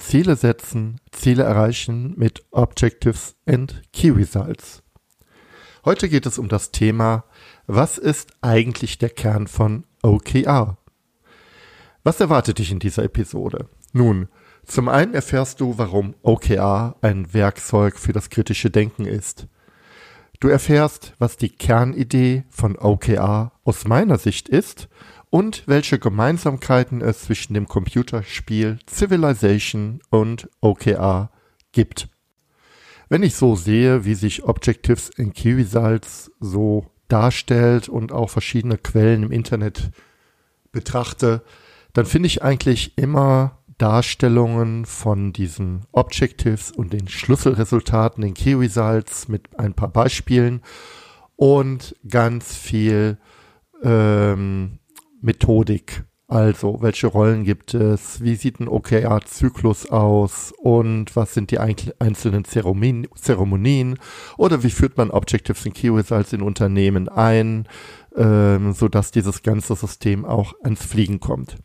Ziele setzen, Ziele erreichen mit Objectives and Key Results. Heute geht es um das Thema, was ist eigentlich der Kern von OKR? Was erwartet dich in dieser Episode? Nun, zum einen erfährst du, warum OKR ein Werkzeug für das kritische Denken ist. Du erfährst, was die Kernidee von OKR aus meiner Sicht ist und welche Gemeinsamkeiten es zwischen dem Computerspiel Civilization und OKR gibt. Wenn ich so sehe, wie sich Objectives in Results so darstellt und auch verschiedene Quellen im Internet betrachte, dann finde ich eigentlich immer Darstellungen von diesen Objectives und den Schlüsselresultaten, den Key Results mit ein paar Beispielen und ganz viel ähm, Methodik. Also, welche Rollen gibt es? Wie sieht ein OKR-Zyklus aus? Und was sind die einzelnen Zeremonien? Oder wie führt man Objectives und Key Results in Unternehmen ein, ähm, sodass dieses ganze System auch ans Fliegen kommt?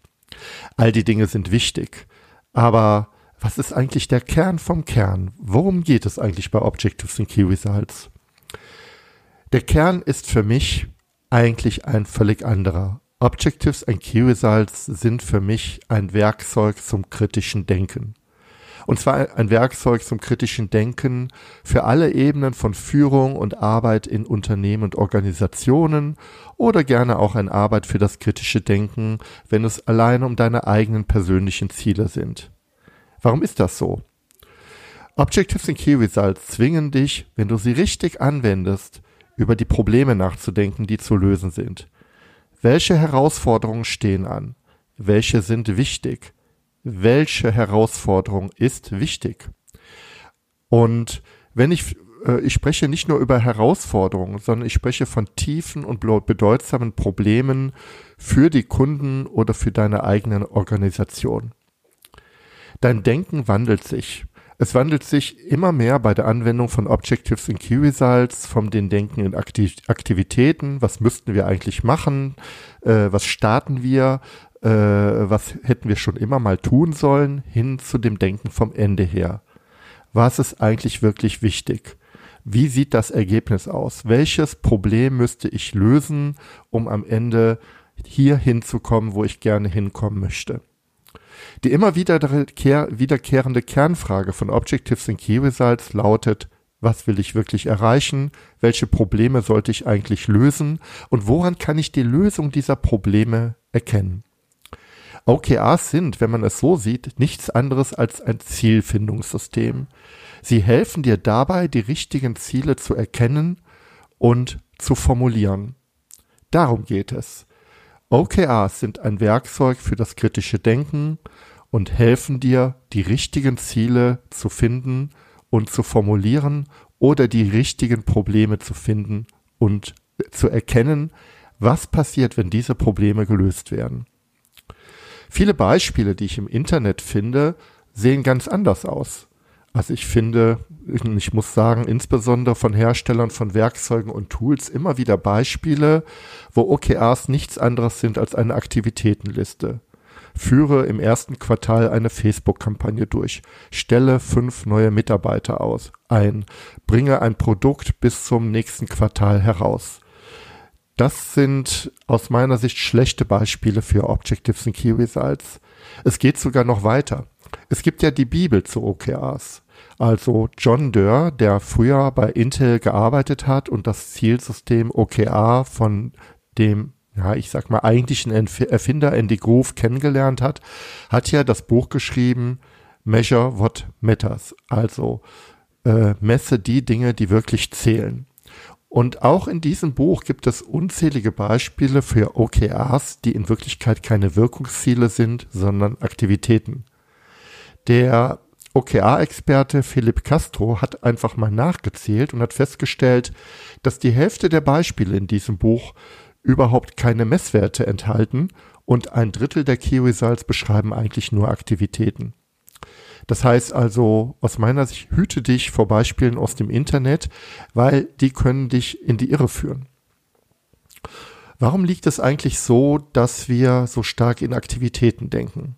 All die Dinge sind wichtig. Aber was ist eigentlich der Kern vom Kern? Worum geht es eigentlich bei Objectives und Key Results? Der Kern ist für mich eigentlich ein völlig anderer. Objectives and Key Results sind für mich ein Werkzeug zum kritischen Denken. Und zwar ein Werkzeug zum kritischen Denken für alle Ebenen von Führung und Arbeit in Unternehmen und Organisationen oder gerne auch eine Arbeit für das kritische Denken, wenn es allein um deine eigenen persönlichen Ziele sind. Warum ist das so? Objectives and Key Results zwingen dich, wenn du sie richtig anwendest, über die Probleme nachzudenken, die zu lösen sind. Welche Herausforderungen stehen an? Welche sind wichtig? Welche Herausforderung ist wichtig? Und wenn ich, äh, ich spreche nicht nur über Herausforderungen, sondern ich spreche von tiefen und bedeutsamen Problemen für die Kunden oder für deine eigene Organisation. Dein Denken wandelt sich. Es wandelt sich immer mehr bei der Anwendung von Objectives in Key Results, vom den Denken in Aktiv Aktivitäten, was müssten wir eigentlich machen, äh, was starten wir, äh, was hätten wir schon immer mal tun sollen, hin zu dem Denken vom Ende her. Was ist eigentlich wirklich wichtig? Wie sieht das Ergebnis aus? Welches Problem müsste ich lösen, um am Ende hier hinzukommen, wo ich gerne hinkommen möchte? Die immer wiederkehrende Kernfrage von Objectives and Key Results lautet, was will ich wirklich erreichen? Welche Probleme sollte ich eigentlich lösen? Und woran kann ich die Lösung dieser Probleme erkennen? OKRs sind, wenn man es so sieht, nichts anderes als ein Zielfindungssystem. Sie helfen dir dabei, die richtigen Ziele zu erkennen und zu formulieren. Darum geht es. OKRs sind ein Werkzeug für das kritische Denken und helfen dir, die richtigen Ziele zu finden und zu formulieren oder die richtigen Probleme zu finden und zu erkennen, was passiert, wenn diese Probleme gelöst werden. Viele Beispiele, die ich im Internet finde, sehen ganz anders aus. Also ich finde, ich muss sagen, insbesondere von Herstellern von Werkzeugen und Tools immer wieder Beispiele, wo OKRs nichts anderes sind als eine Aktivitätenliste. Führe im ersten Quartal eine Facebook-Kampagne durch. Stelle fünf neue Mitarbeiter aus ein. Bringe ein Produkt bis zum nächsten Quartal heraus. Das sind aus meiner Sicht schlechte Beispiele für Objectives and Key Results. Es geht sogar noch weiter. Es gibt ja die Bibel zu OKRs. Also John Doerr, der früher bei Intel gearbeitet hat und das Zielsystem OKR von dem, ja, ich sag mal, eigentlichen Erfinder Andy Grove kennengelernt hat, hat ja das Buch geschrieben, Measure What Matters. Also äh, messe die Dinge, die wirklich zählen. Und auch in diesem Buch gibt es unzählige Beispiele für OKRs, die in Wirklichkeit keine Wirkungsziele sind, sondern Aktivitäten. Der OKR-Experte Philipp Castro hat einfach mal nachgezählt und hat festgestellt, dass die Hälfte der Beispiele in diesem Buch überhaupt keine Messwerte enthalten und ein Drittel der Key Results beschreiben eigentlich nur Aktivitäten. Das heißt also, aus meiner Sicht, hüte dich vor Beispielen aus dem Internet, weil die können dich in die Irre führen. Warum liegt es eigentlich so, dass wir so stark in Aktivitäten denken?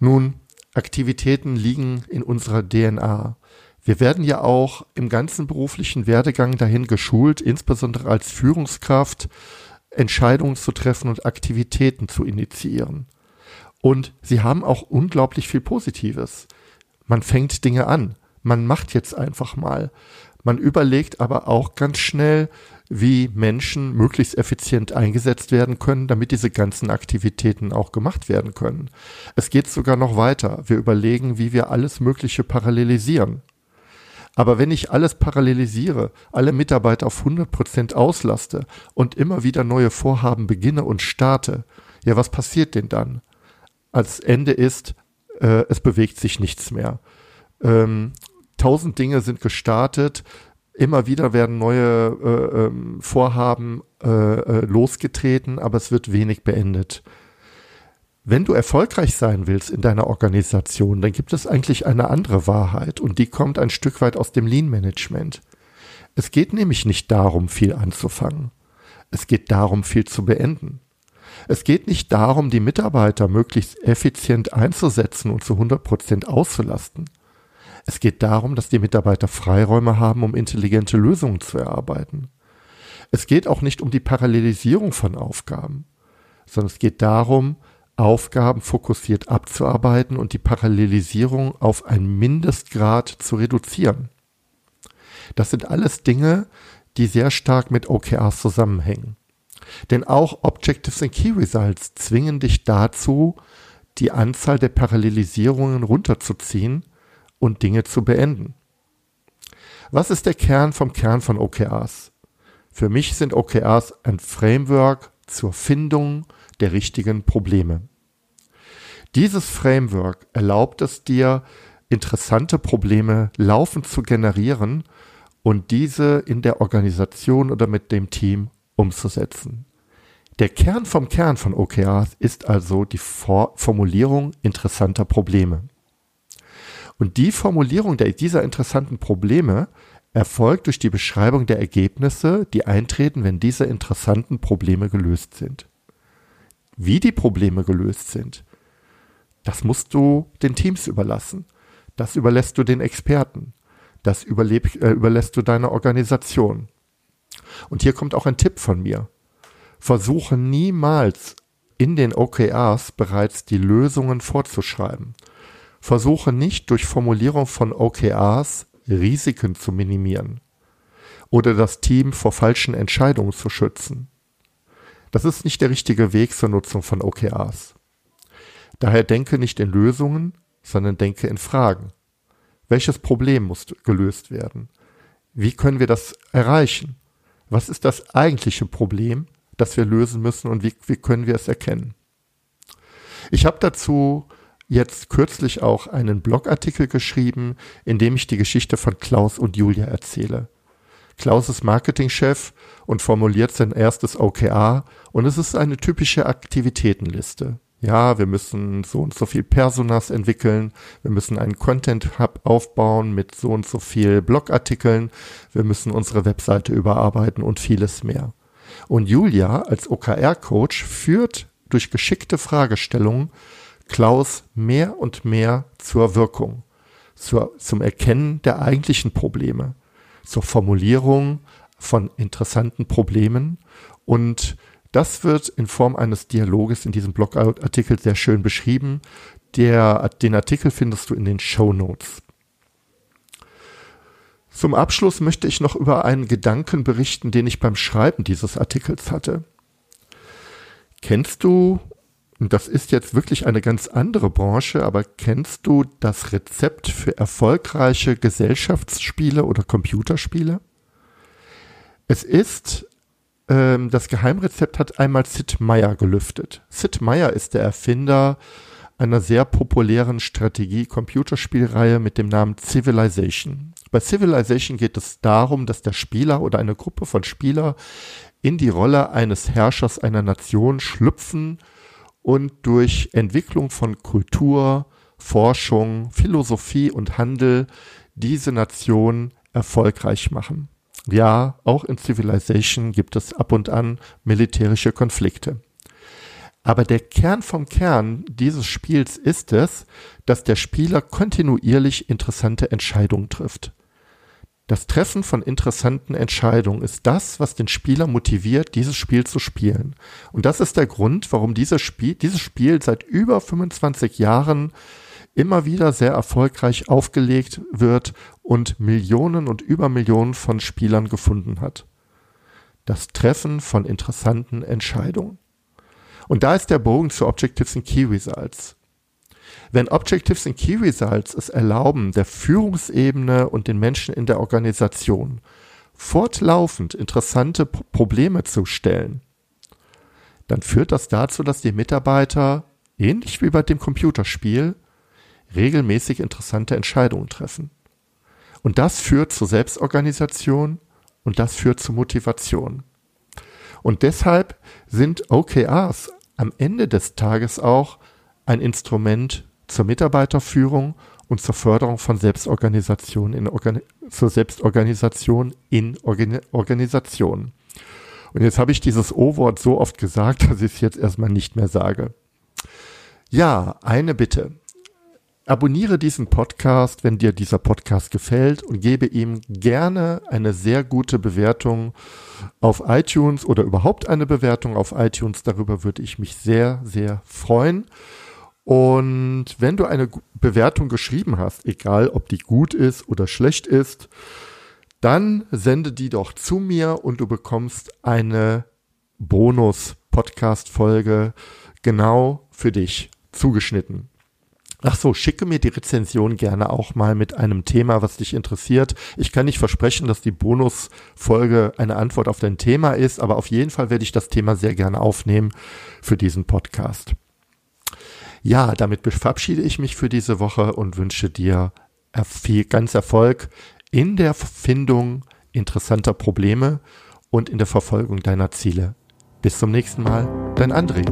Nun, Aktivitäten liegen in unserer DNA. Wir werden ja auch im ganzen beruflichen Werdegang dahin geschult, insbesondere als Führungskraft, Entscheidungen zu treffen und Aktivitäten zu initiieren. Und sie haben auch unglaublich viel Positives. Man fängt Dinge an. Man macht jetzt einfach mal. Man überlegt aber auch ganz schnell, wie Menschen möglichst effizient eingesetzt werden können, damit diese ganzen Aktivitäten auch gemacht werden können. Es geht sogar noch weiter. Wir überlegen, wie wir alles Mögliche parallelisieren. Aber wenn ich alles parallelisiere, alle Mitarbeiter auf 100 Prozent auslaste und immer wieder neue Vorhaben beginne und starte, ja, was passiert denn dann? Als Ende ist, äh, es bewegt sich nichts mehr. Ähm, tausend Dinge sind gestartet, immer wieder werden neue äh, ähm, Vorhaben äh, äh, losgetreten, aber es wird wenig beendet. Wenn du erfolgreich sein willst in deiner Organisation, dann gibt es eigentlich eine andere Wahrheit und die kommt ein Stück weit aus dem Lean Management. Es geht nämlich nicht darum, viel anzufangen. Es geht darum, viel zu beenden. Es geht nicht darum, die Mitarbeiter möglichst effizient einzusetzen und zu 100 Prozent auszulasten. Es geht darum, dass die Mitarbeiter Freiräume haben, um intelligente Lösungen zu erarbeiten. Es geht auch nicht um die Parallelisierung von Aufgaben, sondern es geht darum, Aufgaben fokussiert abzuarbeiten und die Parallelisierung auf einen Mindestgrad zu reduzieren. Das sind alles Dinge, die sehr stark mit OKRs zusammenhängen. Denn auch Objectives and Key Results zwingen dich dazu, die Anzahl der Parallelisierungen runterzuziehen und Dinge zu beenden. Was ist der Kern vom Kern von OKRs? Für mich sind OKRs ein Framework zur Findung der richtigen Probleme. Dieses Framework erlaubt es dir, interessante Probleme laufend zu generieren und diese in der Organisation oder mit dem Team umzusetzen. Der Kern vom Kern von OKRs ist also die Formulierung interessanter Probleme. Und die Formulierung der, dieser interessanten Probleme erfolgt durch die Beschreibung der Ergebnisse, die eintreten, wenn diese interessanten Probleme gelöst sind. Wie die Probleme gelöst sind, das musst du den Teams überlassen. Das überlässt du den Experten. Das überleb, äh, überlässt du deiner Organisation. Und hier kommt auch ein Tipp von mir. Versuche niemals in den OKRs bereits die Lösungen vorzuschreiben. Versuche nicht durch Formulierung von OKRs Risiken zu minimieren oder das Team vor falschen Entscheidungen zu schützen. Das ist nicht der richtige Weg zur Nutzung von OKRs. Daher denke nicht in Lösungen, sondern denke in Fragen. Welches Problem muss gelöst werden? Wie können wir das erreichen? Was ist das eigentliche Problem, das wir lösen müssen und wie, wie können wir es erkennen? Ich habe dazu jetzt kürzlich auch einen Blogartikel geschrieben, in dem ich die Geschichte von Klaus und Julia erzähle. Klaus ist Marketingchef und formuliert sein erstes OKR und es ist eine typische Aktivitätenliste ja, wir müssen so und so viel Personas entwickeln, wir müssen einen Content Hub aufbauen mit so und so viel Blogartikeln, wir müssen unsere Webseite überarbeiten und vieles mehr. Und Julia als OKR-Coach führt durch geschickte Fragestellungen Klaus mehr und mehr zur Wirkung, zur, zum Erkennen der eigentlichen Probleme, zur Formulierung von interessanten Problemen und das wird in Form eines Dialoges in diesem Blogartikel sehr schön beschrieben. Der, den Artikel findest du in den Show Notes. Zum Abschluss möchte ich noch über einen Gedanken berichten, den ich beim Schreiben dieses Artikels hatte. Kennst du, und das ist jetzt wirklich eine ganz andere Branche, aber kennst du das Rezept für erfolgreiche Gesellschaftsspiele oder Computerspiele? Es ist ähm, das Geheimrezept hat einmal Sid Meier gelüftet. Sid Meier ist der Erfinder einer sehr populären Strategie-Computerspielreihe mit dem Namen Civilization. Bei Civilization geht es darum, dass der Spieler oder eine Gruppe von Spieler in die Rolle eines Herrschers einer Nation schlüpfen und durch Entwicklung von Kultur, Forschung, Philosophie und Handel diese Nation erfolgreich machen. Ja, auch in Civilization gibt es ab und an militärische Konflikte. Aber der Kern vom Kern dieses Spiels ist es, dass der Spieler kontinuierlich interessante Entscheidungen trifft. Das Treffen von interessanten Entscheidungen ist das, was den Spieler motiviert, dieses Spiel zu spielen. Und das ist der Grund, warum dieses Spiel, dieses Spiel seit über 25 Jahren immer wieder sehr erfolgreich aufgelegt wird und Millionen und Übermillionen von Spielern gefunden hat. Das Treffen von interessanten Entscheidungen. Und da ist der Bogen zu Objectives and Key Results. Wenn Objectives and Key Results es erlauben, der Führungsebene und den Menschen in der Organisation fortlaufend interessante Probleme zu stellen, dann führt das dazu, dass die Mitarbeiter, ähnlich wie bei dem Computerspiel, regelmäßig interessante Entscheidungen treffen. Und das führt zur Selbstorganisation und das führt zur Motivation. Und deshalb sind OKRs am Ende des Tages auch ein Instrument zur Mitarbeiterführung und zur Förderung von Selbstorganisation in Organi zur Selbstorganisation in Organ Organisationen. Und jetzt habe ich dieses O-Wort so oft gesagt, dass ich es jetzt erstmal nicht mehr sage. Ja, eine Bitte. Abonniere diesen Podcast, wenn dir dieser Podcast gefällt und gebe ihm gerne eine sehr gute Bewertung auf iTunes oder überhaupt eine Bewertung auf iTunes. Darüber würde ich mich sehr, sehr freuen. Und wenn du eine Bewertung geschrieben hast, egal ob die gut ist oder schlecht ist, dann sende die doch zu mir und du bekommst eine Bonus-Podcast-Folge genau für dich zugeschnitten. Ach so, schicke mir die Rezension gerne auch mal mit einem Thema, was dich interessiert. Ich kann nicht versprechen, dass die Bonusfolge eine Antwort auf dein Thema ist, aber auf jeden Fall werde ich das Thema sehr gerne aufnehmen für diesen Podcast. Ja, damit verabschiede ich mich für diese Woche und wünsche dir viel ganz Erfolg in der Findung interessanter Probleme und in der Verfolgung deiner Ziele. Bis zum nächsten Mal, dein André.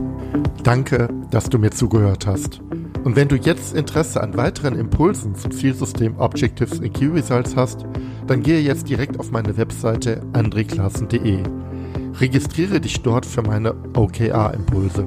Danke, dass du mir zugehört hast. Und wenn du jetzt Interesse an weiteren Impulsen zum Zielsystem Objectives in Key Results hast, dann gehe jetzt direkt auf meine Webseite andreklassen.de. Registriere dich dort für meine OKR-Impulse.